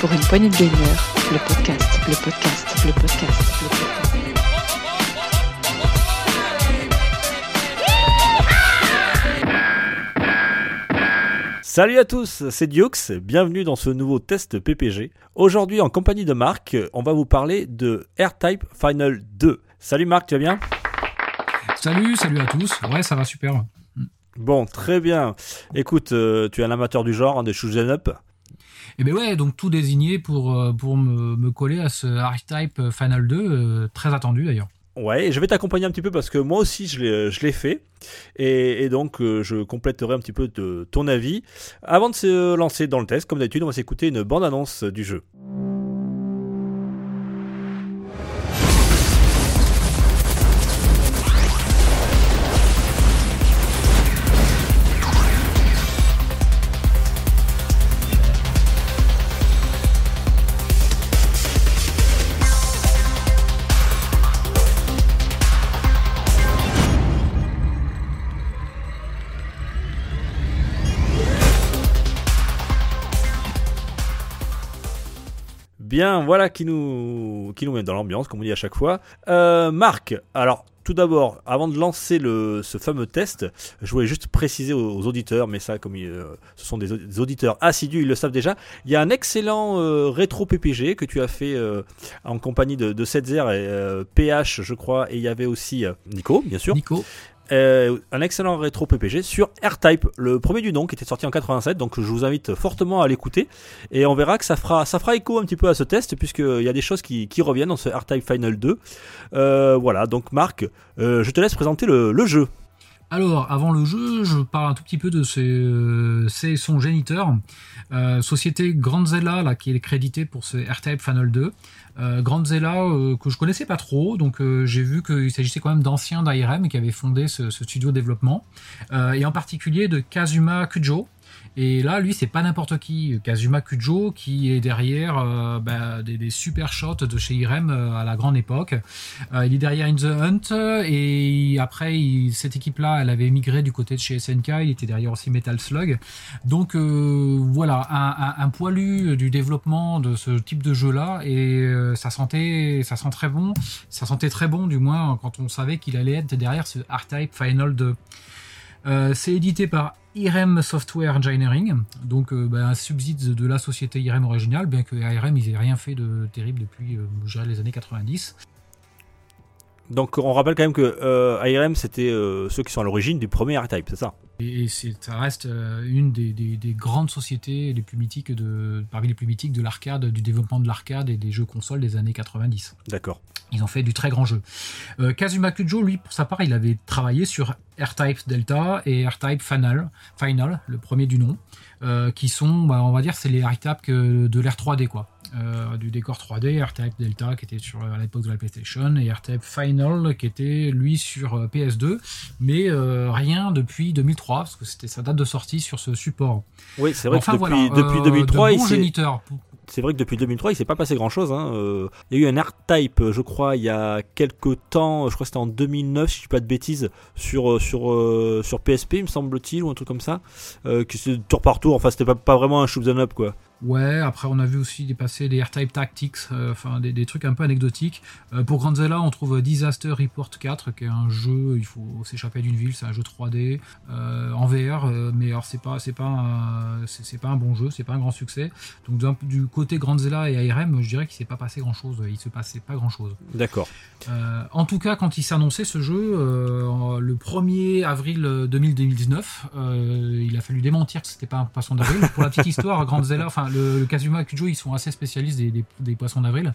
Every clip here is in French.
Pour une poignée de gamer, le podcast, le podcast, le podcast, le podcast. Salut à tous, c'est Dioux, bienvenue dans ce nouveau test PPG. Aujourd'hui en compagnie de Marc, on va vous parler de AirType Final 2. Salut Marc, tu vas bien? Salut, salut à tous. Ouais, ça va super. Bon, très bien. Écoute, euh, tu es un amateur du genre, hein, des shoot'em up. Et ben ouais, donc tout désigné pour, euh, pour me, me coller à ce ArcType Final 2, euh, très attendu d'ailleurs. Ouais, je vais t'accompagner un petit peu parce que moi aussi je l'ai, je l'ai fait. Et, et donc euh, je compléterai un petit peu de ton avis. Avant de se lancer dans le test, comme d'habitude, on va s'écouter une bande-annonce du jeu. Bien, voilà qui nous, met dans l'ambiance, comme on dit à chaque fois. Euh, Marc, alors tout d'abord, avant de lancer ce fameux test, je voulais juste préciser aux, auditeurs, mais ça, comme euh, ce sont des, au- des auditeurs assidus, ils le savent déjà. Il y a un excellent euh, rétro PPG que tu as fait en compagnie de, de Setzer et PH, je crois, et il y avait aussi Nico, bien sûr. Nico, Euh, un excellent rétro PPG sur AirType, le premier du nom qui était sorti en 87. Donc je vous invite fortement à l'écouter et on verra que ça fera ça écho un petit peu à ce test puisqu'il y a des choses qui, reviennent dans ce AirType Final 2. Euh, voilà, donc Marc, euh, je te laisse présenter le, jeu. Alors, avant le jeu, je parle un tout petit peu de euh, ses- son géniteur, société Grandzella, là, qui est créditée pour ce AirType Final 2. Euh, Grandzella, euh, que je connaissais pas trop, donc euh, j'ai vu qu'il s'agissait quand même d'anciens d'IRM qui avaient fondé ce, ce studio de développement, euh, et en particulier de Kazuma Kujo. Et là, lui, c'est pas n'importe qui. Kazuma Kujo, qui est derrière euh, bah, des, des super shots de chez IRM euh, à la grande époque. Euh, il est derrière In the Hunt et après il- cette équipe-là, elle avait migré du côté de chez SNK. Il était derrière aussi Metal Slug. Donc euh, voilà, un, un- un poilu du développement de ce type de jeu-là et euh, ça sentait, ça sent très bon. Ça sentait très bon du moins quand on savait qu'il allait être derrière ce R-Type Final 2. Euh, c'est édité par IRM Software Engineering, donc euh, bah, un subside de la société IRM originale, bien que IRM ils aient rien fait de terrible depuis euh, les années 90. Donc on rappelle quand même que euh, IRM c'était euh, ceux qui sont à l'origine du premier AirType, c'est ça? Et, ça reste euh, une des, des- des grandes sociétés les plus mythiques de, parmi les plus mythiques de l'arcade, du développement de l'arcade et des jeux consoles des années 90. D'accord. Ils ont fait du très grand jeu. Euh, Kazuma Kujo, lui, pour sa part, il avait travaillé sur R-Type Delta et R-Type Final, Final, le premier du nom, qui sont, bah, on va dire, c'est les R-Type de l'R 3D, quoi. Euh, du décor 3D, R-Type Delta qui était sur à l'époque de la PlayStation et R-Type Final qui était lui sur euh, PS2, mais euh, rien depuis 2003 parce que c'était sa date de sortie sur ce support. Oui, c'est vrai Enfin que depuis, voilà, depuis euh, 2003, de c'est vrai que depuis 2003, il s'est pas passé grand chose. Hein. Il y a eu un AirType, je crois, il y a quelques temps, je crois que c'était en 2009, si je dis pas de bêtises, sur, sur, sur PSP, me semble-t-il, ou un truc comme ça, qui c'est tour par tour. Enfin, c'était pas, pas vraiment un shoot 'em up, quoi. Ouais, après on a vu aussi dépasser des R-Type Tactics, euh, enfin des, des trucs un peu anecdotiques. Euh, pour Grandzilla, on trouve Disaster Report 4, qui est un jeu, il faut s'échapper d'une ville, c'est un jeu 3D euh, en VR, euh, mais alors c'est pas c'est pas un, c'est pas un bon jeu, c'est pas un grand succès. Donc du côté Grandzilla et ARM, je dirais qu'il s'est pas passé grand chose, il se passait pas grand chose. D'accord. En tout cas, quand il annoncé ce jeu, le 1er avril 2019, euh, il a fallu démentir que c'était pas un poisson d'avril. Pour la petite histoire, Grandzilla, enfin le, le Kazuma Kujo, ils sont assez spécialistes des, des- des poissons d'avril.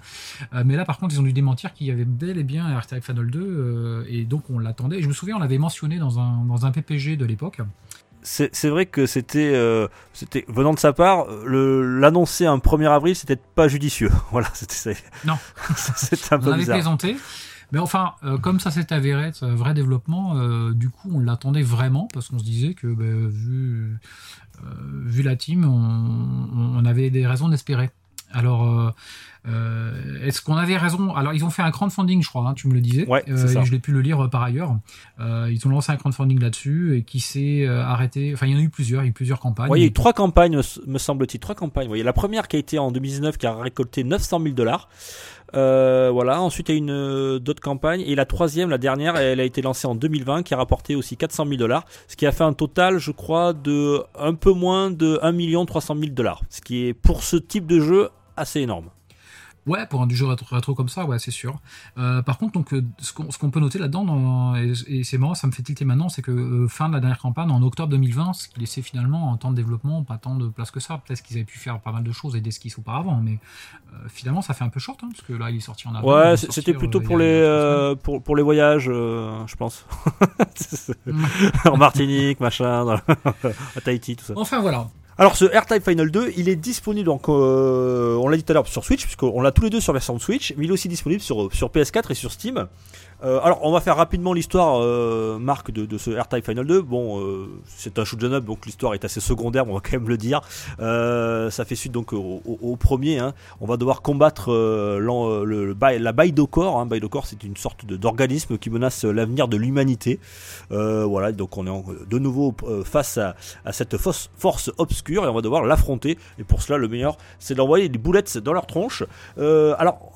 Euh, mais là, par contre, ils ont dû démentir qu'il y avait bel et bien R-Type Final 2, euh, et donc on l'attendait. Et je me souviens, on l'avait mentionné dans un, dans un PPG de l'époque. C'est c'est vrai que c'était, euh, c'était venant de sa part, l'annoncer un 1er avril, c'était pas judicieux. Voilà, c'était c'est- Non. c'était un On peu avait bizarre. plaisanté. Mais enfin, euh, comme ça s'est avéré être un vrai développement, euh, du coup, on l'attendait vraiment parce qu'on se disait que, ben, vu, vu la team, on, on avait des raisons d'espérer. Alors, euh, est-ce qu'on avait raison? Alors, ils ont fait un crowdfunding, je crois, hein, tu me le disais. Ouais, c'est ça. je l'ai pu le lire par ailleurs. ils ont lancé un crowdfunding là-dessus et qui s'est arrêté. Enfin, il y en a eu plusieurs, il y a eu plusieurs campagnes. Oui, il y a eu trois campagnes, me semble-t-il. Trois campagnes. Il y a la première qui a été en 2019 qui a récolté 900 000 dollars. Euh, voilà. Ensuite, il y a une euh, d'autres campagnes et la troisième, la dernière, elle a été lancée en 2020, qui a rapporté aussi 400 000 dollars, ce qui a fait un total, je crois, de un peu moins de 1 300 000 dollars, ce qui est pour ce type de jeu assez énorme. Ouais, pour un du jeu rétro, comme ça, ouais, c'est sûr. Euh, par contre, donc, euh, ce qu'on peut noter là-dedans, et, c'est marrant, ça me fait tilter maintenant, c'est que euh, fin de la dernière campagne, en octobre 2020, ce qui laissait finalement en temps de développement pas tant de place que ça. Peut-être qu'ils avaient pu faire pas mal de choses et des skis auparavant, mais finalement, ça fait un peu short, hein, parce que là, il est sorti en avril. Ouais, c'était plutôt pour les, pour, pour, les voyages, je pense. en Martinique, machin, à Tahiti, tout ça. Enfin, voilà. Alors ce R-Type Final 2, il est disponible, donc, euh, on l'a dit tout à l'heure, sur Switch, puisqu'on l'a tous les deux sur version Switch, mais il est aussi disponible sur PS4 et sur Steam. Euh, alors, on va faire rapidement l'histoire, euh, Marc, de, ce R-Type Final 2. Bon, euh, c'est un shoot up, donc l'histoire est assez secondaire, on va quand même le dire. ça fait suite donc au, premier. Hein. On va devoir combattre le, le, la Baidokor. Hein. Baidokor, c'est une sorte d'organisme qui menace l'avenir de l'humanité. voilà, donc on est de nouveau face à, cette force, obscure et on va devoir l'affronter. Et pour cela, le meilleur, c'est d'envoyer des boulettes dans leur tronche. alors,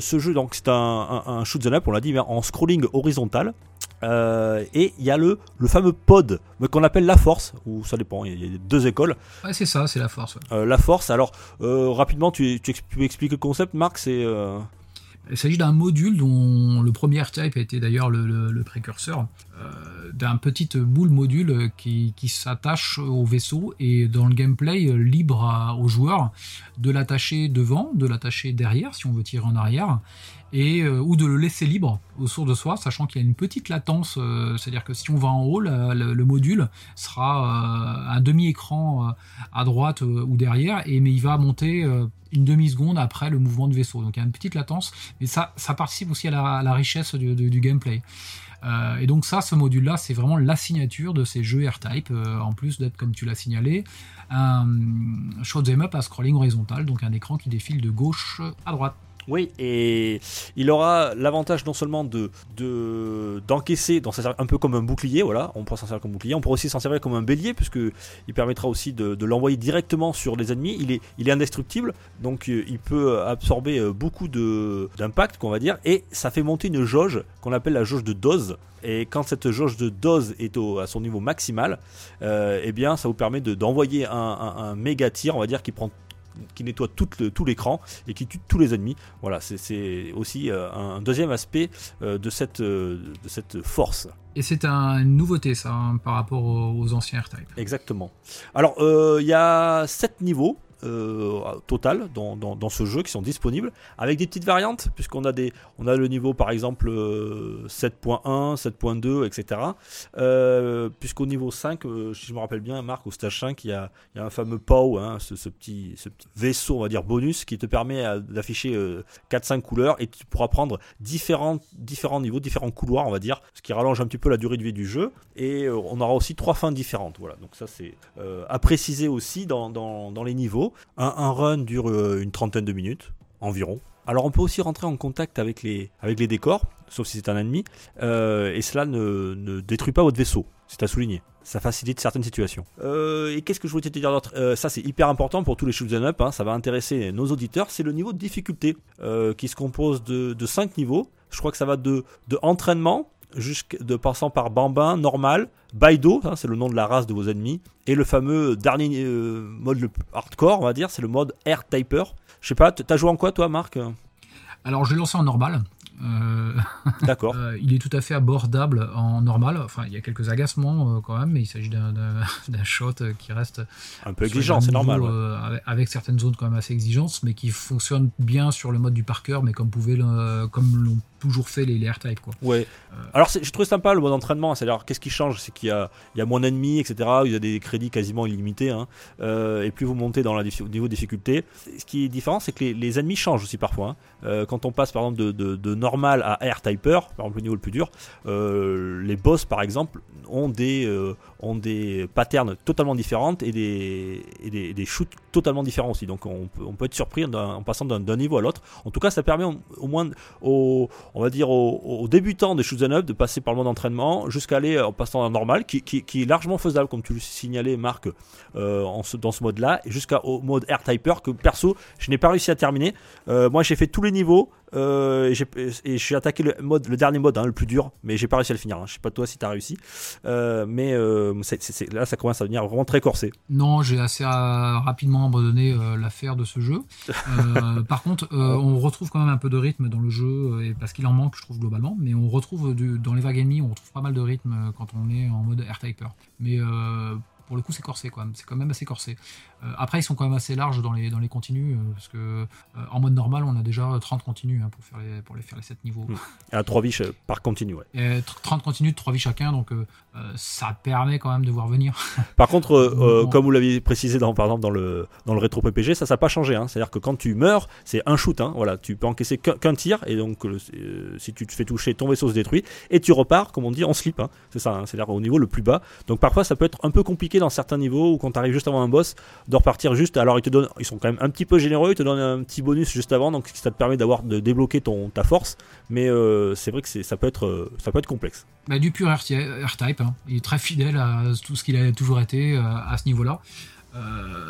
ce jeu, donc, c'est un, un, un shoot up, on l'a en scrolling horizontal. Euh, et il y a le, le fameux pod qu'on appelle la force, ou ça dépend, il y a deux écoles. Ouais, c'est ça, c'est la force. Euh, la force, alors euh, rapidement, tu, tu, peux expliquer le concept, Marc c'est, Il s'agit d'un module dont le premier type a été d'ailleurs le, le, précurseur, d'un petit boule module qui, qui s'attache au vaisseau et dans le gameplay libre aux joueurs de l'attacher devant, de l'attacher derrière si on veut tirer en arrière euh, ou de le laisser libre autour de soi, sachant qu'il y a une petite latence, euh, c'est-à-dire que si on va en haut, le, module sera euh, un demi-écran à droite ou derrière, et mais il va monter une demi-seconde après le mouvement du vaisseau. Donc il y a une petite latence, mais ça, ça participe aussi à la, richesse du, gameplay. et donc ça, ce module-là, c'est vraiment la signature de ces jeux R-Type, en plus d'être, comme tu l'as signalé, un shoot'em up à scrolling horizontal, donc un écran qui défile de gauche à droite. Oui, et il aura l'avantage non seulement de d'encaisser, d'en servir un peu comme un bouclier, voilà, on pourra s'en servir comme bouclier, on pourra aussi s'en servir comme un bélier, puisque il permettra aussi de, l'envoyer directement sur les ennemis. Il est, indestructible, donc euh, il peut absorber euh, beaucoup d'impact, qu'on va dire, et ça fait monter une jauge qu'on appelle la jauge de dose. Et quand cette jauge de dose est à son niveau maximal, euh, eh bien, ça vous permet d'envoyer un, un méga tir, on va dire, qui prend qui nettoie tout, tout l'écran et qui tue tous les ennemis. Voilà, c'est aussi euh, un deuxième aspect euh, de, cette, euh, de cette force. Et c'est une nouveauté ça hein, par rapport aux, anciens R-Type. Exactement. Alors il y a 7 niveaux euh, total dans, dans, ce jeu qui sont disponibles avec des petites variantes puisqu'on a des on a le niveau par exemple 7.1 7.2 etc euh, puisqu'au niveau 5 euh, si je me rappelle bien Marc au stage 5 il y a, il y a un fameux POW hein, ce, petit, ce petit vaisseau on va dire bonus qui te permet d'afficher 4-5 couleurs et tu pourras prendre différents, différents niveaux différents couloirs on va dire ce qui rallonge un petit peu la durée de vie du jeu. Et on aura aussi trois fins différentes voilà. Donc ça c'est à préciser aussi dans, dans les niveaux un, run dure euh, une trentaine de minutes environ. Alors on peut aussi rentrer en contact avec les, avec les décors, sauf si c'est un ennemi, euh, et cela ne, détruit pas votre vaisseau, c'est à souligner. Ça facilite certaines situations. Euh, et qu'est-ce que je voulais te dire d'autre? Ça c'est hyper important pour tous les shoot'em up, hein, ça va intéresser nos auditeurs, c'est le niveau de difficulté, qui se compose de, de 5 niveaux. Je crois que ça va de, de entraînement, de passant par Bambin, normal, Baido, hein, c'est le nom de la race de vos ennemis, et le fameux dernier euh, mode le hardcore, on va dire, c'est le mode Air Typer. Je sais pas, t'as joué en quoi toi, Marc? Alors, je l'ai lancé en normal. Euh, D'accord. Euh, il est tout à fait abordable en normal. Enfin, il y a quelques agacements quand même, mais il s'agit d'un shot qui reste un peu exigeant, c'est normal. avec, certaines zones quand même assez exigeantes, mais qui fonctionne bien sur le mode du parker, mais comme pouvait comme l'ont toujours fait les, les type quoi. Ouais. Euh. Alors je trouve sympa le mode entraînement, c'est-à-dire qu'est-ce qui change, c'est qu'il y a, il y a moins d'ennemis, etc. Il y a des crédits quasiment illimités, hein. euh, et plus vous montez dans le niveau de difficulté. Ce qui est différent, c'est que les, ennemis changent aussi parfois. Hein. Euh, quand on passe par exemple de, de, normal à air typer, par exemple le niveau le plus dur, les boss par exemple ont des, ont des patterns totalement différentes et des, et des, shoots totalement différents aussi. Donc on peut, on peut être surpris en, passant d'un niveau à l'autre. En tout cas, ça permet au, moins aux, on va dire aux, débutants des shoot 'em up de passer par le mode entraînement jusqu'à aller en passant en normal, qui, qui, est largement faisable, comme tu le signalais, Marc, euh, ce- dans ce mode-là, jusqu'au mode Air Typer que perso, je n'ai pas réussi à terminer. Euh, moi, j'ai fait tous les niveaux. euh, et, j'ai- attaqué le, mode, le dernier mode, hein, le plus dur, mais j'ai pas réussi à le finir. hein. Je sais pas toi si t'as réussi, Euh, mais euh, c'est- là ça commence à devenir vraiment très corsé. Non, j'ai assez euh, rapidement abandonné euh, l'affaire de ce jeu. Euh, par contre, euh, on retrouve quand même un peu de rythme dans le jeu, euh, et parce qu'il en manque, je trouve globalement. Mais on retrouve du- dans les vagues ennemies, on retrouve pas mal de rythme euh, quand on est en mode air typer. Mais euh, pour le coup, c'est corsé quand même. C'est quand même assez corsé. Euh, après, ils sont quand même assez larges dans les dans les continus, euh, parce que euh, en mode normal, on a déjà 30 continus hein, pour faire les pour les faire les 7 niveaux. À 3 vies euh, par continu. Ouais. Et 30 continus de 3 vies chacun, donc ça permet quand même de voir venir. Par contre, Bon. comme vous l'aviez précisé dans, par exemple dans le, dans le rétro PPG, ça ça n'a pas changé. hein. C'est-à-dire que quand tu meurs, c'est un shoot. hein. Voilà, tu peux encaisser qu'un tir et donc si tu te fais toucher, ton vaisseau se détruit et tu repars, comme on dit, en slip. C'est ça, c'est-à-dire au niveau le plus bas. Donc parfois, ça peut être un peu compliqué certains niveaux ou quand tu arrives juste avant un boss de repartir juste. Alors ils te donnent, ils sont quand même un petit peu généreux, ils te donnent un petit bonus juste avant, donc ça te permet d'avoir de débloquer ton ta force. Mais euh, c'est vrai que ça peut être euh, ça peut être complexe. Bah, du pur R-Type, hein. il est très fidèle à tout ce qu'il a toujours été euh, à ce niveau-là.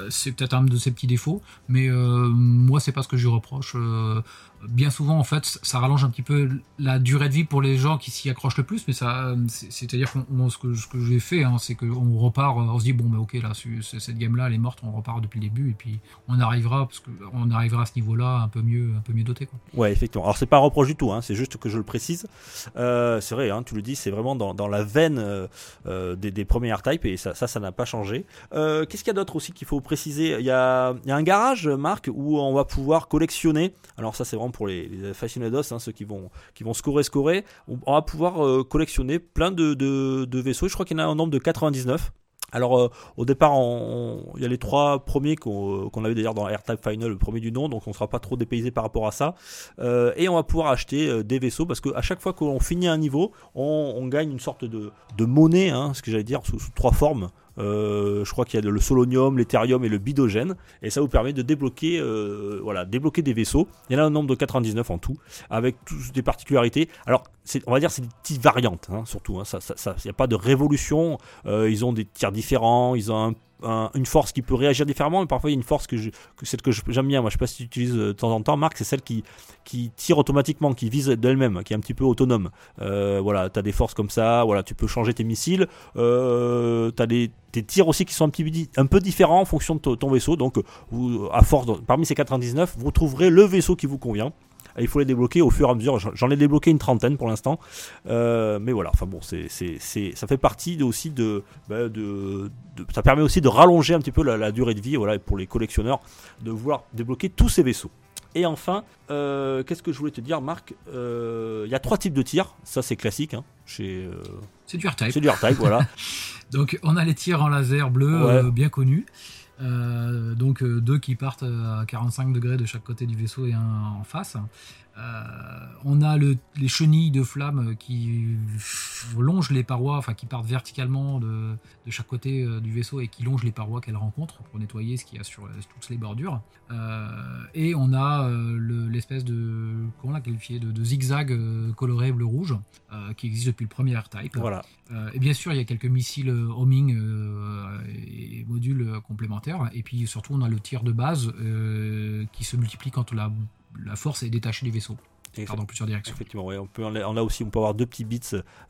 C'est peut-être un de ses petits défauts, mais moi c'est pas ce que je lui reproche. Bien souvent en fait, ça rallonge un petit peu la durée de vie pour les gens qui s'y accrochent le plus, mais ça, c'est- c'est-à-dire qu'on on- ce que, ce que j'ai fait, hein, c'est qu'on repart, on se dit bon bah ok là, ce- ce- cette game-là elle est morte, on repart depuis le début et puis on arrivera parce que on arrivera à ce niveau-là un peu mieux, un peu mieux doté quoi. Ouais, effectivement. Alors c'est pas un reproche du tout, hein, c'est juste que je le précise. Euh, c'est vrai, hein, tu le dis, c'est vraiment dans, dans la veine euh, euh, des, des premiers R-Type et ça, ça, ça n'a pas changé. Euh, Qu'est-ce qu'il y a d'autre aussi qu'il faut préciser? Il y, a, il y a un garage, Marc, où on va pouvoir collectionner? Alors ça, c'est vraiment pour les, les aficionados, hein, ceux qui vont, qui vont scorer, scorer. On, va pouvoir euh, collectionner plein de, vaisseaux. Je crois qu'il y en a un nombre de 99. Alors euh, au départ, il y a les trois premiers qu'on qu'on avait d'ailleurs dans R-Type Final, le premier du nom, donc on ne sera pas trop dépaysé par rapport à ça. Euh, et on va pouvoir acheter euh, des vaisseaux parce qu'à chaque fois qu'on finit un niveau, on, gagne une sorte de, monnaie, hein, ce que j'allais dire, sous trois formes. Euh, je crois qu'il y a le solonium, l'éthérium et le bidogène, et ça vous permet de débloquer, euh, voilà, débloquer des vaisseaux. Il y en a un nombre de 99 en tout, avec tous des particularités. Alors, on va dire c'est des petites variantes, hein, surtout. hein, il n'y a pas de révolution. Euh, ils ont des tirs différents, ils ont un- un- une force qui peut réagir différemment, mais parfois il y a une force que, celle que j'aime bien. Moi, je sais pas si tu utilises euh, de temps en temps, Marc, c'est celle qui, tire automatiquement, qui vise d'elle-même, qui est un petit peu autonome. Euh, voilà, tu as des forces comme ça, voilà, tu peux changer tes missiles. Euh, tu as des, tirs aussi qui sont un, petit, peu différents en fonction de ton, vaisseau. Donc, à force, parmi ces 99, vous trouverez le vaisseau qui vous convient. Il faut les débloquer au fur et à mesure. J'en- ai débloqué une trentaine pour l'instant. Euh, mais voilà, enfin bon, c'est, ça fait partie de- aussi de, bah, de, de- Ça permet aussi de rallonger un petit peu la, la durée de vie voilà, pour les collectionneurs de vouloir débloquer tous ces vaisseaux. Et enfin, euh, qu'est-ce que je voulais te dire, Marc? Euh, Il y a trois types de tirs. Ça, c'est classique. Hein, chez, euh, C'est du R-Type. c'est du R-Type, voilà. Donc on a les tirs en laser bleu Ouais. bien connus. Euh, donc euh, deux qui partent à 45 degrés de chaque côté du vaisseau et un en face. Euh, on a le- les chenilles de flammes qui longent les parois, enfin qui partent verticalement de, de chaque côté euh, du vaisseau et qui longent les parois qu'elles rencontrent pour nettoyer ce qu'il y a sur toutes les bordures. Euh, et on a euh, le- l'espèce de comment l'a qualifié de, de zigzag coloré bleu-rouge euh, qui existe depuis le premier R-Type. voilà. Et bien sûr, il y a quelques missiles homing et modules complémentaires. Et puis surtout, on a le tir de base qui se multiplie quand la, la force est détachée du vaisseau. Et Part dans plusieurs directions. Effectivement, ouais, on peut on a aussi on peut avoir deux petits bits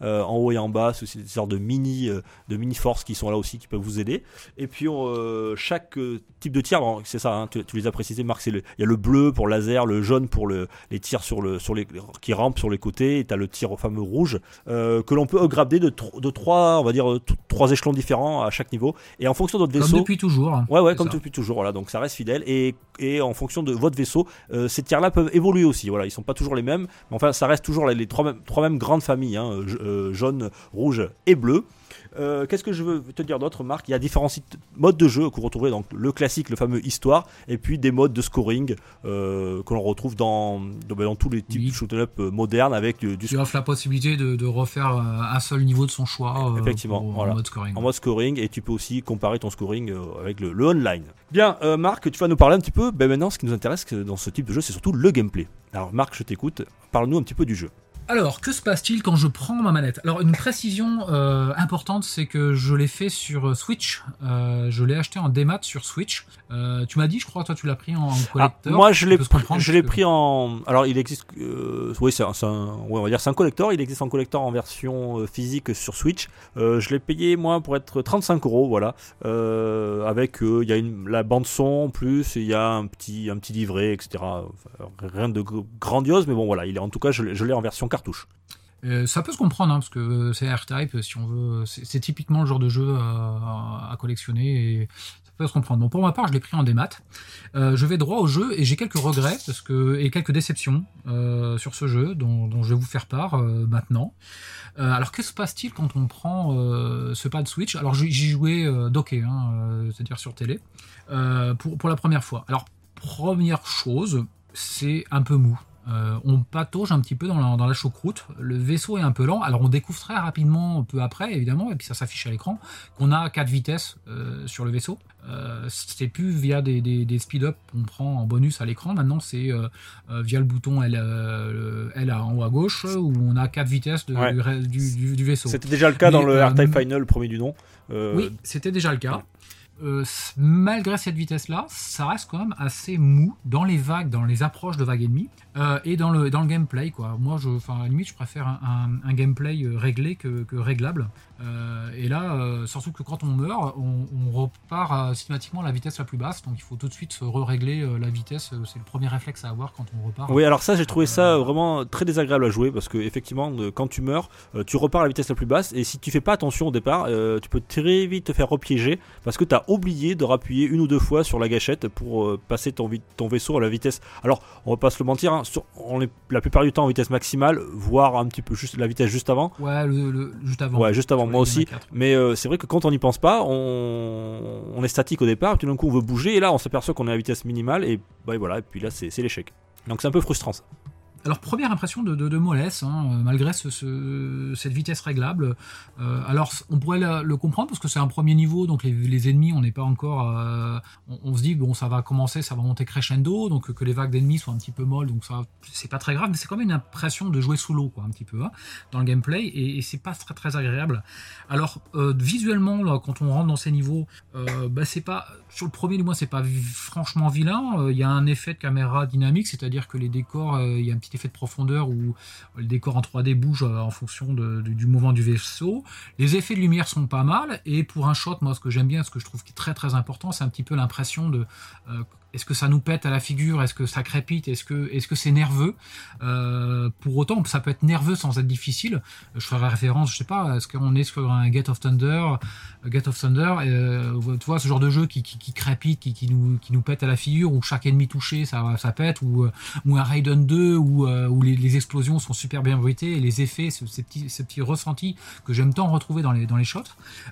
euh, en haut et en bas, c'est des sortes de mini euh, de mini forces qui sont là aussi qui peuvent vous aider. Et puis on, euh, chaque euh, type de tir, c'est ça, hein, tu, tu les as précisés, Marc, il y a le bleu pour laser, le jaune pour le, les tirs sur le sur les qui rampent sur les côtés, et tu as le tir au fameux rouge euh, que l'on peut upgrader de, tro- de trois, on va dire euh, trois échelons différents à chaque niveau. Et en fonction de votre Comme vaisseau, depuis toujours. hein. Ouais, ouais, comme ça. depuis toujours, voilà, donc ça reste fidèle. Et, et en fonction de votre vaisseau, euh, ces tiers-là peuvent évoluer aussi. Voilà, ils sont pas toujours les mêmes, mais enfin, ça reste toujours les, trois, mêmes, grandes familles, hein, euh, jaune, rouge et bleu. Euh, Qu'est-ce que je veux te dire d'autre, Marc? Il y a différents modes de jeu que vous retrouverez, donc le classique, le fameux histoire, et puis des modes de scoring euh, que l'on retrouve dans, dans, dans tous les types Oui. de shoot up euh, modernes avec euh, du Qui offre la possibilité de, de refaire un seul niveau de son choix Effectivement, pour- voilà. en mode scoring. en mode scoring et tu peux aussi comparer ton scoring avec le, le online. Bien, Marc, tu vas nous parler un petit peu. Ben maintenant, ce qui nous intéresse dans ce type de jeu, c'est surtout le gameplay. Alors, Marc, je t'écoute. Parle-nous un petit peu du jeu. Alors, que se passe-t-il quand je prends ma manette? Alors, une précision euh, importante, c'est que je l'ai fait sur euh, Switch. Euh, je l'ai acheté en démat sur Switch. Euh, tu m'as dit, je crois, toi, tu l'as pris en Ah, collector. moi, je l'ai je l'ai pris en. Alors, il existe. oui, c'est un, c'est un- ouais, on va dire c'est un collector. Il existe en collector en version physique sur Switch. Je l'ai payé moi pour être 35 euros, voilà. Avec il y a une, la bande son en plus, il y a un petit un petit livret, etc. Enfin, rien de gr- grandiose, mais bon voilà. Il est en tout cas, je l'ai en version Euh, ça peut se comprendre, hein, parce que euh, c'est R-Type, si on veut. C'est typiquement le genre de jeu à, à collectionner et ça peut se comprendre. Pour ma part, je l'ai pris en démat. Euh, je vais droit au jeu et j'ai quelques regrets parce que, et quelques déceptions euh, sur ce jeu dont, je vais vous faire part euh, maintenant. Euh, alors, que se passe-t-il quand on prend euh, ce pad Switch? Alors, j'y jouais euh, docké, hein, euh, c'est-à-dire sur télé, euh, pour, pour la première fois. Alors, première chose, c'est un peu mou. Euh, on patauge un petit peu dans la, dans la choucroute. Le vaisseau est un peu lent. Alors on découvre très rapidement, peu après évidemment, et puis ça s'affiche à l'écran, qu'on a 4 vitesses euh, sur le vaisseau. Euh, c'est plus via des, des, des speed-up qu'on prend en bonus à l'écran. Maintenant c'est euh, via le bouton L, L en haut à gauche où on a 4 vitesses de- Ouais. du, vaisseau. C'était déjà le cas dans le R-Type Final, le premier du nom. Oui, c'était déjà le cas. Euh, malgré cette vitesse-là, ça reste quand même assez mou dans les vagues, dans les approches de vagues ennemies euh, et dans le, gameplay. Quoi. Moi, je, à la limite, je préfère un, gameplay euh, réglé que réglable. Euh, et là, euh, surtout que quand on meurt, on, on repart à, systématiquement à la vitesse la plus basse. Donc il faut tout de suite se régler euh, la vitesse. C'est le premier réflexe à avoir quand on repart. Oui, alors ça, j'ai trouvé ça vraiment très désagréable à jouer parce que effectivement, quand tu meurs, tu repars à la vitesse la plus basse et si tu fais pas attention au départ, tu peux très vite te faire repiéger parce que tu as oublié de rappuyer une ou deux fois sur la gâchette pour passer ton, vaisseau à la vitesse. Alors, on va pas se le mentir, hein, sur- on est la plupart du temps en vitesse maximale, voire un petit peu juste la vitesse juste avant. Ouais, le, le- juste avant. Ouais, juste avant, Moi aussi. MA4. Mais euh, c'est vrai que quand on n'y pense pas, on, on est statique au départ, puis d'un coup on veut bouger, et là on s'aperçoit qu'on est à la vitesse minimale, et bah, et voilà, et puis là c'est c'est l'échec. Donc c'est un peu frustrant ça. Alors première impression de, mollesse, hein, euh, malgré ce, ce- cette vitesse réglable. Euh, alors on pourrait le, comprendre parce que c'est un premier niveau, donc les, ennemis, on n'est pas encore. euh, on, se dit bon, ça va commencer, ça va monter crescendo, donc que les vagues d'ennemis soient un petit peu molles, donc ça, c'est pas très grave, mais c'est quand même une impression de jouer sous l'eau, quoi, un petit peu, hein, dans le gameplay, et, c'est pas très très agréable. Alors visuellement, quand on rentre dans ces niveaux, bah, c'est pas sur le premier du moins, c'est pas franchement vilain. Il y a un effet de caméra dynamique, c'est-à-dire que les décors, il y a un petit de profondeur où le décor en 3D bouge euh, en fonction du mouvement du vaisseau. Les effets de lumière sont pas mal. Et pour un shot, moi, ce que j'aime bien, ce que je trouve qui est très très important, c'est un petit peu l'impression de euh, est-ce que ça nous pète à la figure? Est-ce que ça crépite? Est-ce que est-ce c'est nerveux? Euh, Pour autant, ça peut être nerveux sans être difficile. Je ferai référence, je sais pas, est-ce qu'on est sur un Gate of Thunder Gate of Thunder, euh, tu vois, ce genre de jeu qui, qui, crépite, qui, qui, nous, qui nous pète à la figure, où chaque ennemi touché, ça, ça pète, ou, euh, ou un Raiden 2, où, où les, explosions sont super bien bruitées, les effets, ce- ces petits, ces petits ressentis que j'aime tant retrouver dans les, dans les shots,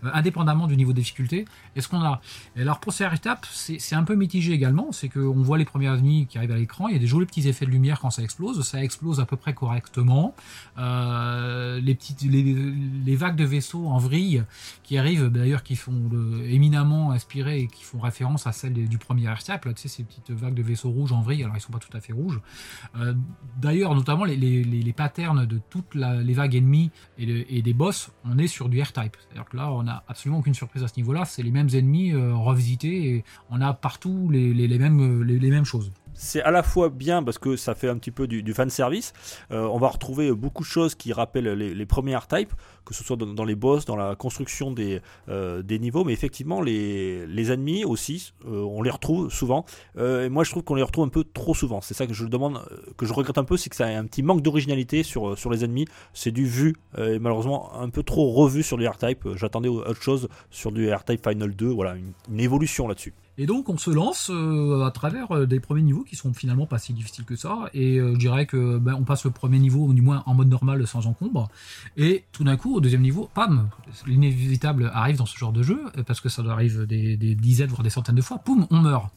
indépendamment du niveau de difficulté. Est-ce qu'on a? Alors pour étapes, c'est c'est un peu mitigé également, c'est qu'on voit les premiers ennemis qui arrivent à l'écran, il y a des jolis petits effets de lumière quand ça explose, ça explose à peu près correctement. Euh, les, petites, les, les vagues de vaisseaux en vrille qui arrivent, d'ailleurs, qui font éminemment inspirés et qui font référence à celles du premier là, tu sais, ces petites vagues de vaisseaux rouges en vrille, alors ils sont pas tout à fait rouges. Euh, d'ailleurs, notamment les, les, les, patterns de toutes les vagues ennemies et, des boss, on est sur du R-Type. C'est-à-dire que là, on n'a absolument aucune surprise à ce niveau-là, c'est les mêmes ennemis euh, revisités et on a partout les, les, les mêmes, les, mêmes choses. C'est à la fois bien parce que ça fait un petit peu du, fan service. Euh, on va retrouver beaucoup de choses qui rappellent les, premiers R-Type, que ce soit dans, les boss, dans la construction des, euh, niveaux, mais effectivement les, ennemis aussi, euh, on les retrouve souvent. Euh, et moi je trouve qu'on les retrouve un peu trop souvent. C'est ça que je demande, euh, que je regrette un peu, c'est que ça a un petit manque d'originalité sur, les ennemis. C'est du vu euh, et malheureusement un peu trop revu sur du R-Type. Euh, J'attendais autre chose sur du R-Type Final 2, voilà, une évolution là-dessus. Et donc on se lance euh, à travers euh, des premiers niveaux qui sont finalement pas si difficiles que ça. Et euh, je dirais que ben, on passe le premier niveau, ou du moins en mode normal sans encombre. Et tout d'un coup, au deuxième niveau, pam, l'inévitable arrive dans ce genre de jeu, parce que ça arrive des, dizaines, voire des centaines de fois, poum, on meurt.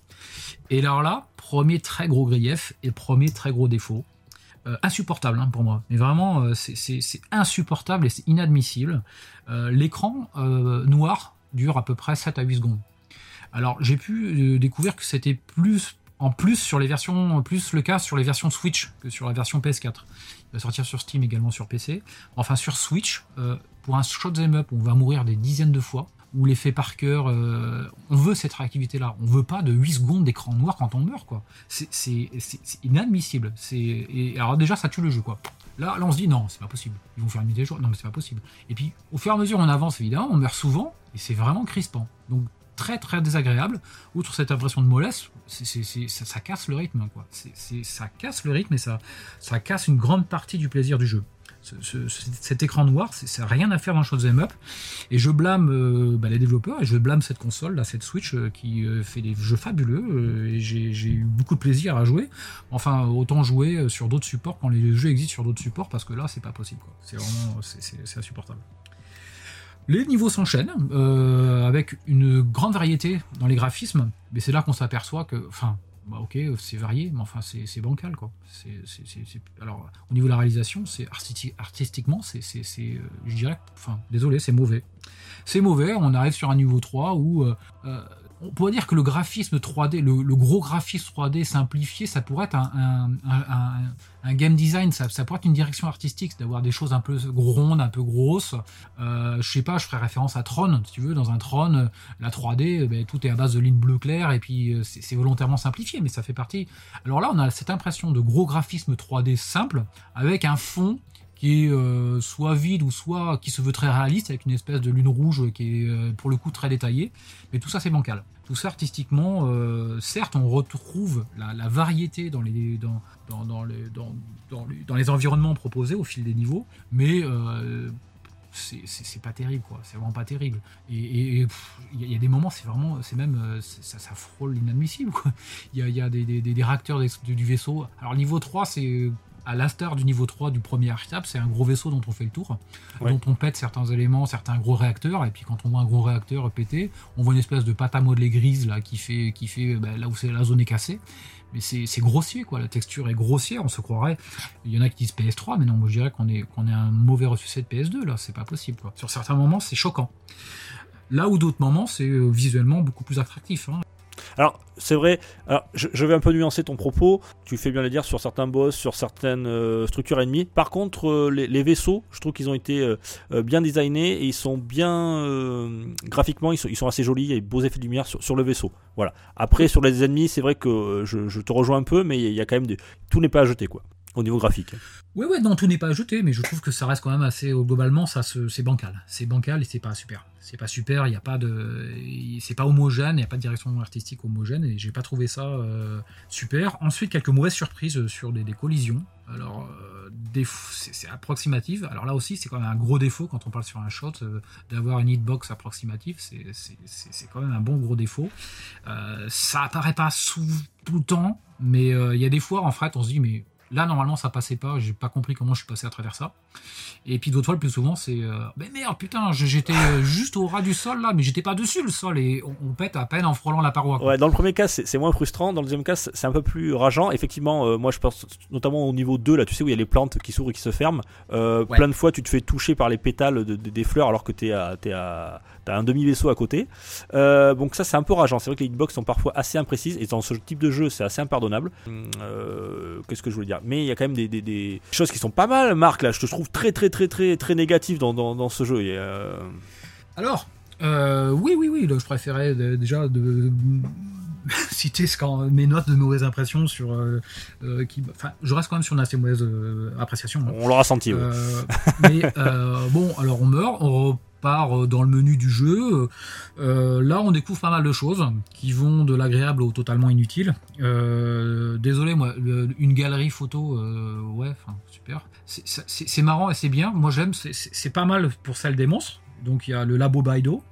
Et alors là, premier très gros grief et premier très gros défaut. insupportable hein, pour moi. Mais vraiment, c'est insupportable et c'est inadmissible. L'écran noir dure à peu près 7 à 8 secondes. Alors j'ai pu euh, découvrir que c'était plus en plus sur les versions plus le cas sur les versions Switch que sur la version PS4. Il va sortir sur Steam également sur PC. Enfin sur Switch euh, pour un shoot'em up on va mourir des dizaines de fois ou l'effet par cœur, euh, on veut cette réactivité là. On veut pas de 8 secondes d'écran noir quand on meurt quoi. C'est inadmissible. Alors déjà ça tue le jeu quoi. Là, là on se dit non, c'est pas possible. Ils vont faire une mise à jour. Non mais c'est pas possible. Et puis au fur et à mesure on avance évidemment, on meurt souvent et c'est vraiment crispant. Donc très très désagréable. Outre cette impression de mollesse, ça, casse le rythme. Quoi. ça casse le rythme et ça, casse une grande partie du plaisir du jeu. cet écran noir, ça n'a rien à faire dans Shoot'em Up. Et je blâme euh, bah, les développeurs et je blâme cette console, cette Switch, euh, qui euh, fait des jeux fabuleux. et j'ai eu beaucoup de plaisir à jouer. Enfin, autant jouer sur d'autres supports quand les jeux existent sur d'autres supports, parce que là, c'est pas possible. C'est vraiment c'est insupportable. Les niveaux s'enchaînent euh, avec une grande variété dans les graphismes, mais c'est là qu'on s'aperçoit que, enfin, bah ok, c'est varié, mais enfin c'est bancal quoi. alors au niveau de la réalisation, c'est artistiquement, c'est, euh, je dirais, enfin désolé, c'est mauvais. C'est mauvais. On arrive sur un niveau 3 où euh, on pourrait dire que le graphisme 3D, le, gros graphisme 3D simplifié, ça pourrait être un, game design, ça, pourrait être une direction artistique, d'avoir des choses un peu rondes, un peu grosses. Euh, je sais pas, je ferais référence à Tron, si tu veux, dans un Tron, la 3D, euh, ben, tout est à base de lignes bleu clair et puis euh, c'est volontairement simplifié, mais ça fait partie. Alors là, on a cette impression de gros graphisme 3D simple avec un fond euh, soit vide ou soit qui se veut très réaliste avec une espèce de lune rouge qui est euh, pour le coup très détaillée. Mais tout ça c'est bancal. Tout ça artistiquement, euh, certes, on retrouve la, variété dans les, dans, dans, dans, les, dans, dans, les environnements proposés au fil des niveaux, mais c'est pas terrible quoi c'est vraiment pas terrible et il y, a des moments c'est vraiment c'est même ça, ça frôle l'inadmissible il y a, y a des, des, des, réacteurs du vaisseau alors niveau 3 c'est à l'instar du niveau 3 du premier archetype, c'est un gros vaisseau dont on fait le tour, dont on pète certains éléments, certains gros réacteurs, et puis quand on voit un gros réacteur pété, on voit une espèce de pâte à modeler grise là, qui fait, qui fait bah, là où la zone est cassée. Mais c'est grossier, quoi. La texture est grossière, on se croirait. Il y en a qui disent PS3, mais non, moi je dirais qu'on est, qu'on est un mauvais ressuscité de PS2, là, c'est pas possible, quoi. Sur certains moments, c'est choquant. Là où d'autres moments, c'est euh, visuellement beaucoup plus attractif. Hein. Alors, c'est vrai, alors, je, vais un peu nuancer ton propos, tu fais bien le dire sur certains boss, sur certaines euh, structures ennemies. Par contre, euh, les, vaisseaux, je trouve qu'ils ont été euh, bien designés et ils sont bien graphiquement, ils sont, ils sont, assez jolis, il y a des beaux effets de lumière sur, le vaisseau. Voilà. Après, sur les ennemis, c'est vrai que je, te rejoins un peu, mais il y a quand même tout n'est pas à jeter quoi au niveau graphique. Oui, oui, non, tout n'est pas ajouté, mais je trouve que ça reste quand même assez globalement, ça, c'est bancal. C'est bancal et c'est pas super. C'est pas super. Il y a pas de, c'est pas homogène. Il n'y a pas de direction artistique homogène et j'ai pas trouvé ça euh, super. Ensuite, quelques mauvaises surprises sur des, collisions. Alors, euh, c'est approximatif. Alors là aussi, c'est quand même un gros défaut quand on parle sur un shot euh, d'avoir une hitbox approximative. C'est quand même un bon gros défaut. ça apparaît pas sous tout le temps, mais il y a des fois, en fait, on se dit mais Là, normalement, ça passait pas. J'ai pas compris comment je suis passé à travers ça. Et puis d'autres fois, le plus souvent, c'est euh, mais merde, putain, j'étais euh, juste au ras du sol là, mais j'étais pas dessus le sol et on, pète à peine en frôlant la paroi. Ouais, dans le premier cas, c'est moins frustrant. Dans le deuxième cas, c'est un peu plus rageant. Effectivement, euh, moi, je pense notamment au niveau 2, là, tu sais, où il y a les plantes qui s'ouvrent et qui se ferment. Plein de fois, tu te fais toucher par les pétales des fleurs alors que t'es à, es à T'as un demi-vaisseau à côté. Euh, donc ça, c'est un peu rageant. C'est vrai que les hitbox sont parfois assez imprécises. Et dans ce type de jeu, c'est assez impardonnable. Euh, qu'est-ce que je voulais dire? Mais il y a quand même des, choses qui sont pas mal, Marc. Là, je te trouve très, très, très, très, très négatif dans, dans, ce jeu. Euh, Alors, oui, oui, oui. je préférais déjà de citer mes notes de mauvaises impressions sur. qui, enfin, je reste quand même sur une assez mauvaise appréciation. Hein. On l'aura senti. mais bon, alors on meurt, on euh, dans le menu du jeu. Euh, là, on découvre pas mal de choses qui vont de l'agréable au totalement inutile. Euh, désolé, moi, une galerie photo, ouais, super. C'est marrant et c'est bien. Moi, j'aime. C'est pas mal pour celle des monstres. Donc, il y a le labo Baido.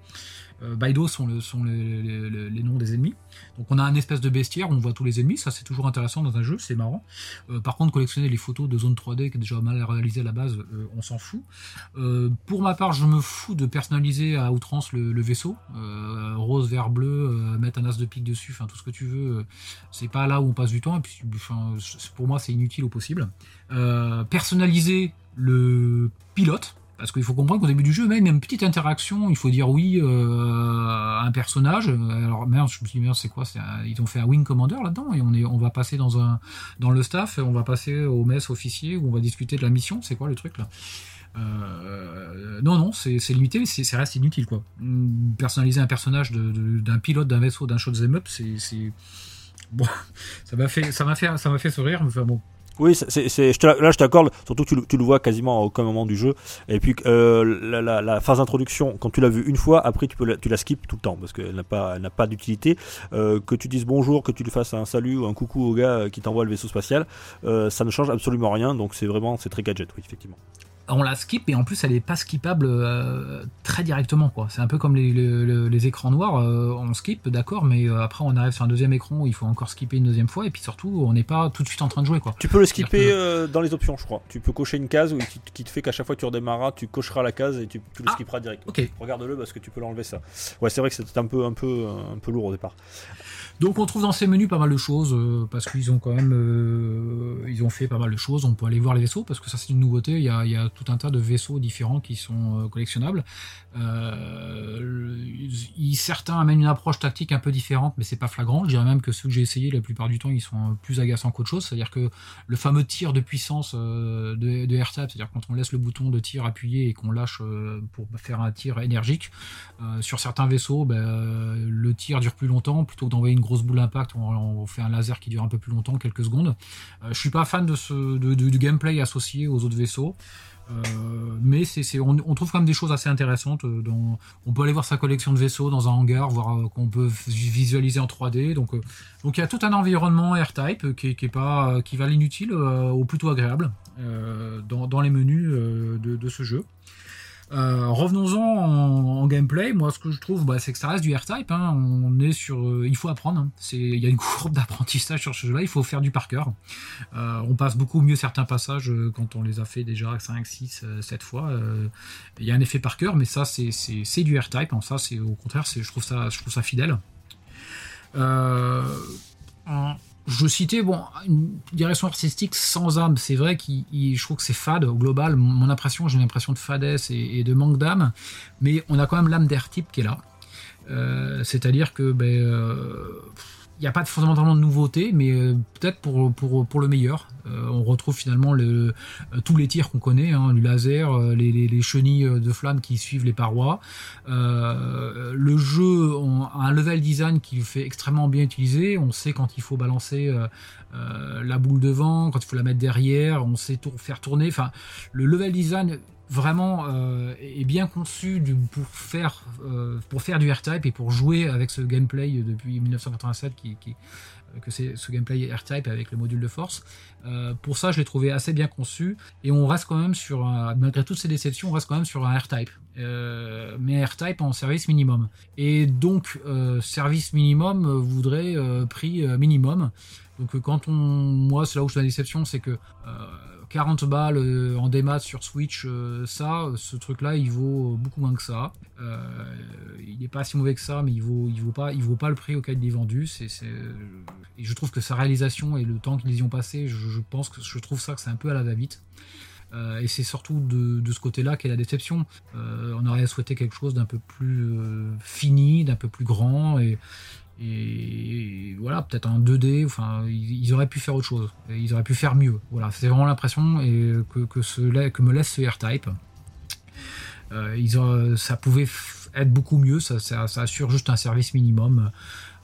Euh, Baido sont, le, sont les noms des ennemis. Donc on a un espèce de bestiaire où on voit tous les ennemis, ça c'est toujours intéressant dans un jeu, c'est marrant. Euh, par contre, collectionner les photos de zone 3D qui est déjà mal réalisé à la base, euh, on s'en fout. pour ma part, je me fous de personnaliser à outrance le, vaisseau, rose, vert, bleu, mettre un as de pique dessus, tout ce que tu veux. c'est pas là où on passe du temps, pour moi c'est inutile au possible. personnaliser le pilote, parce qu'il faut comprendre qu'au début du jeu, même une petite interaction, il faut dire oui euh, à un personnage. Alors merde, je me suis dit merde, c'est quoi Ils ont fait un wing commander là-dedans et on est, on va passer dans un, dans le staff, on va passer au mess officier où on va discuter de la mission. C'est quoi le truc là? Euh, non, non, c'est limité, c'est reste inutile quoi. Personnaliser un personnage d'un pilote d'un vaisseau, d'un shoot'em up, c'est bon, ça m'a fait, ça m'a fait, ça m'a fait sourire, mais enfin bon, oui, c'est, je là je t'accorde, surtout que tu, le vois quasiment à aucun moment du jeu. Et puis euh, la, phase d'introduction, quand tu l'as vu une fois, après tu, peux la, tu la skip tout le temps parce qu'elle n'a pas, n'a pas d'utilité. Euh, que tu dises bonjour, que tu lui fasses un salut ou un coucou au gars qui t'envoie le vaisseau spatial, euh, ça ne change absolument rien. Donc c'est vraiment, c'est très gadget, oui, effectivement on la skip et en plus elle est pas skippable euh, très directement quoi. C'est un peu comme les, écrans noirs, euh, on skip d'accord, mais euh, après on arrive sur un deuxième écran où il faut encore skipper une deuxième fois et puis surtout on n'est pas tout de suite en train de jouer quoi. Tu peux le skipper dans les options je crois. Tu peux cocher une case où, qui, te fait qu'à chaque fois que tu redémarras, tu cocheras la case et tu, le ah, skipperas direct. Ok. Regarde-le parce que tu peux l'enlever ça. Ouais c'est vrai que c'était un peu un peu un peu lourd au départ. Donc on trouve dans ces menus pas mal de choses euh, parce qu'ils ont quand même euh, ils ont fait pas mal de choses. On peut aller voir les vaisseaux parce que ça c'est une nouveauté. Il y, a, tout un tas de vaisseaux différents qui sont euh, collectionnables. certains amènent une approche tactique un peu différente, mais c'est pas flagrant. Je dirais même que ceux que j'ai essayé la plupart du temps ils sont plus agaçants qu'autre chose. C'est-à-dire que le fameux tir de puissance de, de R-Tab, c'est-à-dire quand on laisse le bouton de tir appuyé et qu'on lâche pour faire un tir énergique sur certains vaisseaux, ben, le tir dure plus longtemps plutôt que d'envoyer une grosse boule d'impact, on, fait un laser qui dure un peu plus longtemps, quelques secondes. Euh, je suis pas fan de du gameplay associé aux autres vaisseaux. Euh, mais c'est, on, trouve quand même des choses assez intéressantes. Euh, on peut aller voir sa collection de vaisseaux dans un hangar, voir qu'on peut visualiser en 3D. Donc, donc il y a tout un environnement R-Type qui, qui, est pas, qui va l'inutile ou plutôt agréable dans, les menus de, ce jeu. Euh, revenons-en en, gameplay. Moi, ce que je trouve, bah, c'est que ça reste du R-Type. Hein. On est sur, euh, il faut apprendre. Hein. il y a une courbe d'apprentissage sur ce jeu-là. Il faut faire du par cœur. Euh, on passe beaucoup mieux certains passages quand on les a fait déjà 5, 6, 7 fois. Il y a un effet par cœur, mais ça, c'est du R-Type. Hein. Ça, au contraire, je trouve ça, je trouve ça fidèle. En, je citais bon une direction artistique sans âme. C'est vrai que je trouve que c'est fade au global. Mon impression, j'ai une impression de fadesse et, de manque d'âme, mais on a quand même l'âme d'air type qui est là. Euh, c'est-à-dire que ben, euh, n'y a pas fondamentalement de nouveauté, mais euh, peut-être pour, le meilleur. Euh, on retrouve finalement le, euh, tous les tirs qu'on connaît, hein, du laser, les, les, chenilles de flammes qui suivent les parois. le jeu a un level design qui fait extrêmement bien utiliser. On sait quand il faut balancer la boule devant, quand il faut la mettre derrière, on sait faire tourner. Enfin, le level design vraiment euh, est bien conçu pour, faire, euh, pour faire du R-Type et pour jouer avec ce gameplay depuis 1987 qui, euh, que c'est ce gameplay R-Type avec le module de force. pour ça, je l'ai trouvé assez bien conçu et on reste quand même sur, malgré toutes ces déceptions, on reste quand même sur un R-Type. mais R-Type en service minimum. Et donc, service minimum voudrait prix minimum. Donc quand on, moi, c'est là où je suis la déception, c'est que 40 balles euh, en démat sur Switch, euh, ça, ce truc-là, il vaut beaucoup moins que ça. Euh, il n'est pas si mauvais que ça, mais il vaut, il vaut pas, vaut pas le prix auquel il est vendu. Et je trouve que sa réalisation et le temps qu'ils y ont passé, je, pense que je trouve ça que c'est un peu à la va-vite. et c'est surtout de, ce côté-là qu'est la déception. on aurait souhaité quelque chose d'un peu plus fini, d'un peu plus grand, et voilà, peut-être un 2D, enfin, ils, auraient pu faire autre chose, ils auraient pu faire mieux. Voilà, c'est vraiment l'impression que, que, me laisse ce R-Type. Euh, ça pouvait être beaucoup mieux, ça, assure juste un service minimum.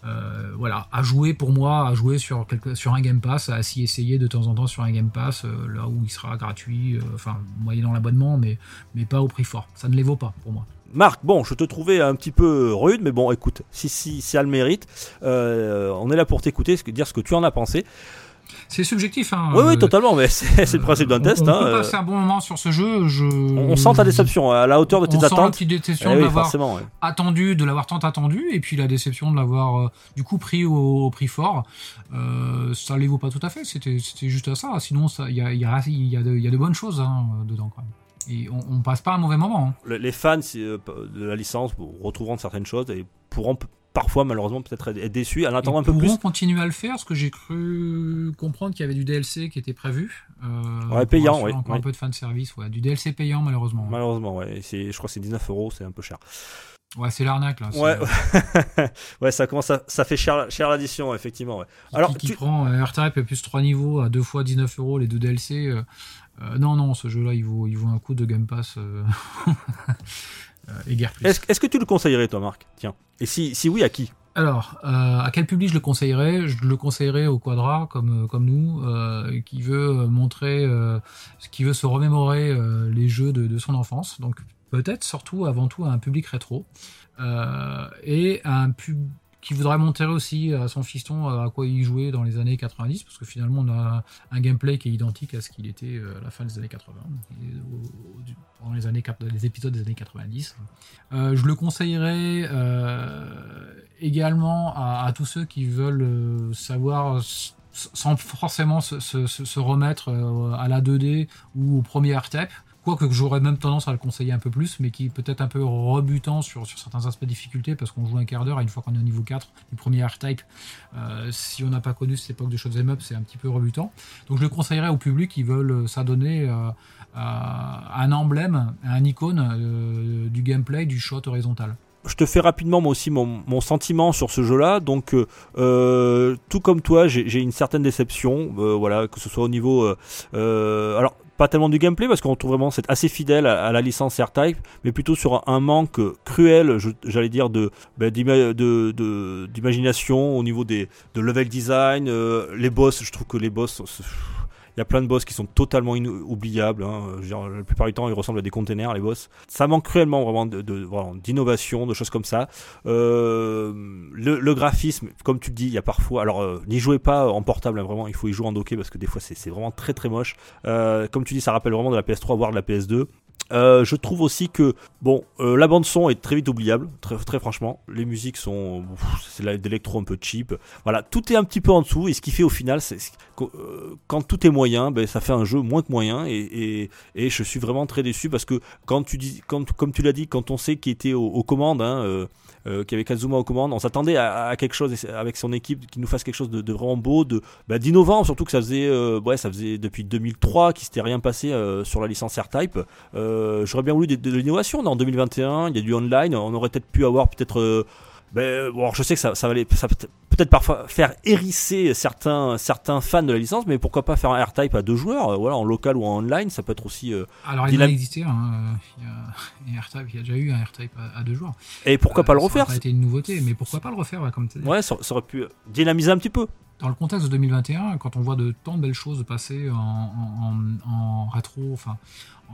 Euh, voilà, à jouer pour moi, à jouer sur, sur un Game Pass, à s'y essayer de temps en temps sur un Game Pass, euh, là où il sera gratuit, enfin, moyennant l'abonnement, mais, mais pas au prix fort. Ça ne les vaut pas pour moi. Marc, bon, je te trouvais un petit peu rude, mais bon, écoute, si, si, si elle le mérite, euh, on est là pour t'écouter, dire ce que tu en as pensé. C'est subjectif. Hein, oui, oui, totalement, mais c'est le principe d'un test. On, hein, peut passer un bon moment sur ce jeu. Je... On sent ta déception à la hauteur de tes on attentes. Sent la petite déception Eh de oui, l'avoir ouais. attendu, de l'avoir tant attendu, et puis la déception de l'avoir euh, du coup pris au, au prix fort. Euh, ça les vaut pas tout à fait. C'était juste à ça. Sinon, il y a, y, a, y, a de, y a de bonnes choses hein, dedans quand même. Et on, on passe pas un mauvais moment. Hein. Le- Les fans euh, de la licence bon, retrouveront certaines choses et pourront parfois malheureusement peut-être être déçus en attendant un peu plus. pourront continuer à le faire, parce que j'ai cru comprendre qu'il y avait du DLC qui était prévu. Euh, Ouais, payant, oui, Encore un peu de fan service, ouais. Du DLC payant malheureusement. Malheureusement, ouais. Je crois que c'est 19 euros, c'est un peu cher. Ouais, c'est l'arnaque là. Ouais, ouais, ça commence à, ça fait cher, cher l'addition, effectivement. Ouais. Qui, Alors, qui tu- prend euh, R-Type plus 3 niveaux à 2 fois 19 euros les deux DLC. euh, euh, non, non, ce jeu-là, il vaut, il vaut un coup de Game Pass euh, euh, et guère plus. est-ce est-ce que tu le conseillerais, toi, Marc? Tiens. Et si, si oui, à qui? Alors, euh, à quel public je le conseillerais? Je le conseillerais au Quadra, comme, comme nous, euh, qui veut montrer, euh, qui veut se remémorer les jeux de, de son enfance. Donc, peut-être surtout, avant tout, à un public rétro. Et à un pub qui voudrait montrer aussi à son fiston euh, à quoi il jouait dans les années 90, parce que finalement on a un gameplay qui est identique à ce qu'il était euh, à la fin des années 80, et au- au- dans les, années, épisodes des années 90. Euh, je le conseillerais également à, tous ceux qui veulent savoir sans forcément se, remettre à la 2D ou au premier R-Type. Quoique j'aurais même tendance à le conseiller un peu plus, mais qui est peut-être un peu rebutant sur, sur certains aspects de difficulté, parce qu'on joue un quart d'heure, et une fois qu'on est au niveau 4 du premier R-Type, euh, si on n'a pas connu cette époque de shoot'em up, c'est un petit peu rebutant. Donc je le conseillerais au public qui veulent euh, s'adonner euh, à un emblème, un icône euh, du gameplay du shot horizontal. je te fais rapidement moi aussi mon, mon sentiment sur ce jeu-là. Donc, tout comme toi, j'ai une certaine déception. voilà, que ce soit au niveau, alors pas tellement du gameplay parce qu'on trouve vraiment c'est assez fidèle à, la licence R-Type, mais plutôt sur un, manque cruel, j'allais dire de ben, de- d'imagination au niveau des de level design. euh, les boss, je trouve que les boss il y a plein de boss qui sont totalement inoubliables. Hein. Veux dire, la plupart du temps, ils ressemblent à des containers, les boss. Ça manque cruellement vraiment de, de- d'innovation, de choses comme ça. Euh, le, graphisme, comme tu le dis, il y a parfois. Alors, euh, n'y jouez pas en portable, hein, vraiment. Il faut y jouer en docké parce que des fois, c'est vraiment très très moche. Euh, comme tu dis, ça rappelle vraiment de la PS3, voire de la PS2. Euh, je trouve aussi que bon, euh, la bande son est très vite oubliable, très, franchement. Les musiques sont, c'est de l'électro un peu cheap. Voilà, tout est un petit peu en dessous et ce qui fait au final, euh, quand tout est moyen, ben, ça fait un jeu moins que moyen et, je suis vraiment très déçu parce que quand tu dis, comme tu l'as dit, quand on sait qu'il était aux, commandes, hein, qu'il y avait Kazuma aux commandes, on s'attendait à, quelque chose avec son équipe qui nous fasse quelque chose de, vraiment beau, de bah, d'innovant, surtout que ça faisait, ouais, ça faisait depuis 2003 qu'il s'était rien passé sur la licence R-Type. Euh, J'aurais bien voulu de, de l'innovation. En 2021, il y a du online, on aurait peut-être pu avoir peut-être euh, ben, bon, alors je sais que ça, ça va ça peut-être parfois faire hérisser certains, certains fans de la licence, mais pourquoi pas faire un R-Type à deux joueurs, euh, voilà, en local ou en online, ça peut être aussi. euh, Alors il a existé, hein, il, y a, un R-Type, il y a déjà eu un R-Type à, à deux joueurs. Et pourquoi Euh, pas le Ça refaire aurait pas été une nouveauté, mais pourquoi pas le refaire, ouais, comme tu as dit. Ouais, ça, ça aurait pu dynamiser un petit peu. Dans le contexte de 2021, quand on voit de tant de belles choses passer en, en, rétro, enfin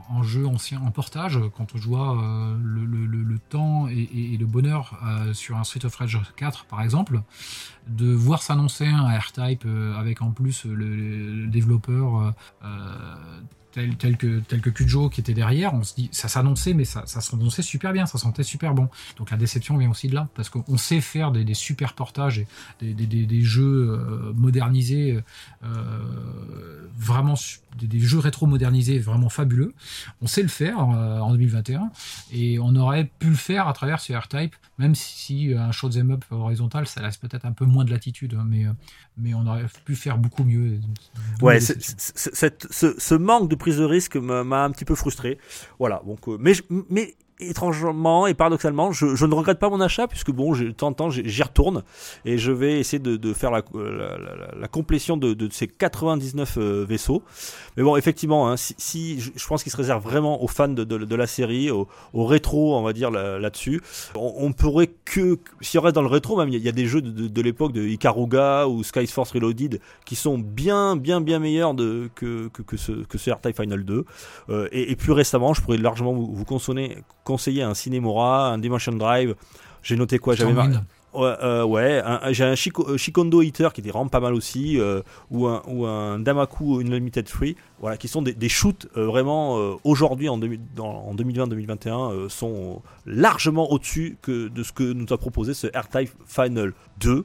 en jeu ancien, en portage, quand on voit euh, le, temps et, le bonheur euh, sur un Street of Rage 4 par exemple, de voir s'annoncer un R-Type euh, avec en plus le, développeur euh, tel, que tel que Kujo qui était derrière, on se dit ça s'annonçait mais ça, ça s'annonçait super bien, ça sentait super bon. Donc la déception vient aussi de là parce qu'on sait faire des, des super portages et des, jeux euh, modernisés, euh, vraiment des, jeux rétro modernisés vraiment fabuleux. On sait le faire euh, en 2021 et on aurait pu le faire à travers ce R-Type, même si un shoot'em up horizontal ça laisse peut-être un peu moins de latitude, hein, mais euh, mais on aurait pu faire beaucoup mieux. Ouais, cette- ce, ce manque de prise de risque m'a m'a un petit peu frustré. Voilà, donc, euh, mais, mais étrangement et paradoxalement, je, ne regrette pas mon achat puisque bon, de temps en temps, j'y retourne et je vais essayer de, faire la, la, complétion de, ces 99 euh, vaisseaux. Mais bon, effectivement, hein, si, je, pense qu'il se réserve vraiment aux fans de, la série, aux, rétro, on va dire là- là-dessus. on, pourrait que, si on reste dans le rétro, même il y, a- des jeux de, l'époque de Ikaruga ou Sky Force Reloaded qui sont bien, bien, bien meilleurs de, que, que, ce, que ce R-Type Final 2. Euh, et, plus récemment, je pourrais largement vous, vous conseiller, conseiller un Cinemora, un Dimension Drive. J'ai noté quoi? J'avais mar- Stormwind. Ouais, euh, ouais, j'ai un Shiko- euh, Shikondo Eater qui était vraiment pas mal aussi, euh, ou, un, ou un Damaku Unlimited Free, voilà, qui sont des, des shoots euh, vraiment aujourd'hui en, 2000 dans- en 2020-2021 euh, sont largement au-dessus que de ce que nous a proposé ce R-Type Final 2.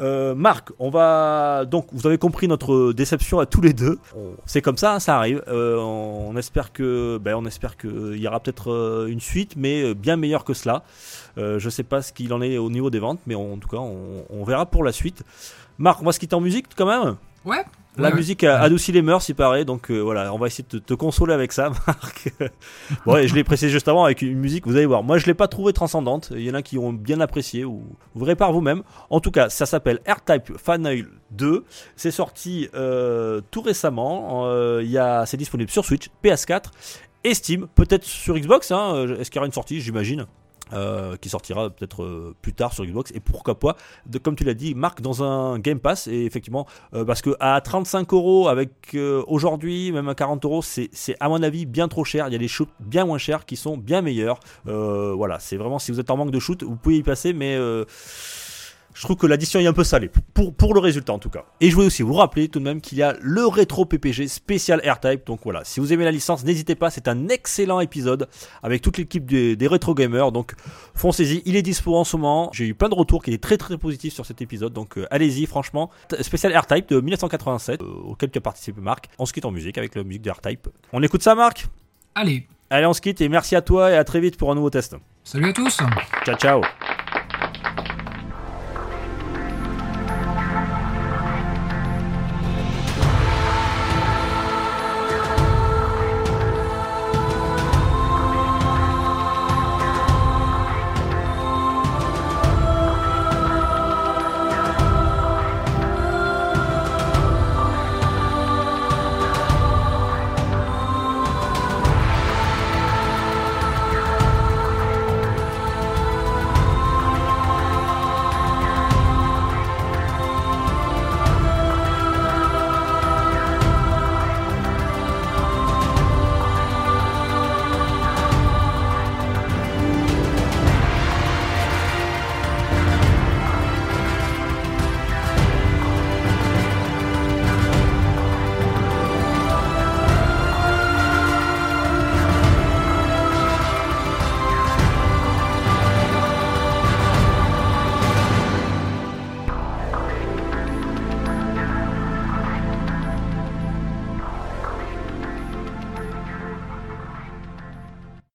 Euh, Marc, on va donc vous avez compris notre déception à tous les deux. On- C'est comme ça, hein, ça arrive. Euh, on espère que, ben, on espère qu'il y aura peut-être euh, une suite, mais euh, bien meilleure que cela. Euh, je sais pas ce qu'il en est au niveau des ventes, mais en tout cas, on, on verra pour la suite. Marc, on va se quitter en musique quand même? Ouais. La Ouais, musique a adouci les mœurs, il paraît, donc euh, voilà, on va essayer de te, te consoler avec ça, Marc. bon, et je l'ai précisé juste avant avec une musique, vous allez voir. Moi, je l'ai pas trouvé transcendante. Il y en a qui ont bien apprécié, ou vous verrez par vous-même. En tout cas, ça s'appelle R-Type Final 2. C'est sorti euh, tout récemment. Euh, il y a, c'est disponible sur Switch, PS4 et Steam, peut-être sur Xbox. Hein, Est-ce qu'il y aura une sortie, j'imagine? Euh, qui sortira peut-être euh, plus tard sur Xbox. Et pourquoi pas comme tu l'as dit Marc dans un Game Pass. Et effectivement euh, parce que à 35 euros avec euh, aujourd'hui même à 40 euros c'est à mon avis bien trop cher. Il y a des shoots bien moins chers qui sont bien meilleurs. Voilà c'est vraiment si vous êtes en manque de shoot vous pouvez y passer mais je trouve que l'addition est un peu salée, pour, pour le résultat en tout cas. Et je voulais aussi vous rappeler tout de même qu'il y a le rétro PPG spécial AirType. Donc voilà, si vous aimez la licence, n'hésitez pas, c'est un excellent épisode avec toute l'équipe des, des rétro gamers. Donc foncez-y, il est dispo en ce moment. J'ai eu plein de retours qui étaient très très positifs sur cet épisode. Donc euh, allez-y, franchement. Spécial AirType de 1987, euh, auquel tu as participé Marc. On se quitte en musique avec la musique de AirType. On écoute ça Marc? Allez, Allez, on se quitte et merci à toi et à très vite pour un nouveau test. salut à tous. Ciao ciao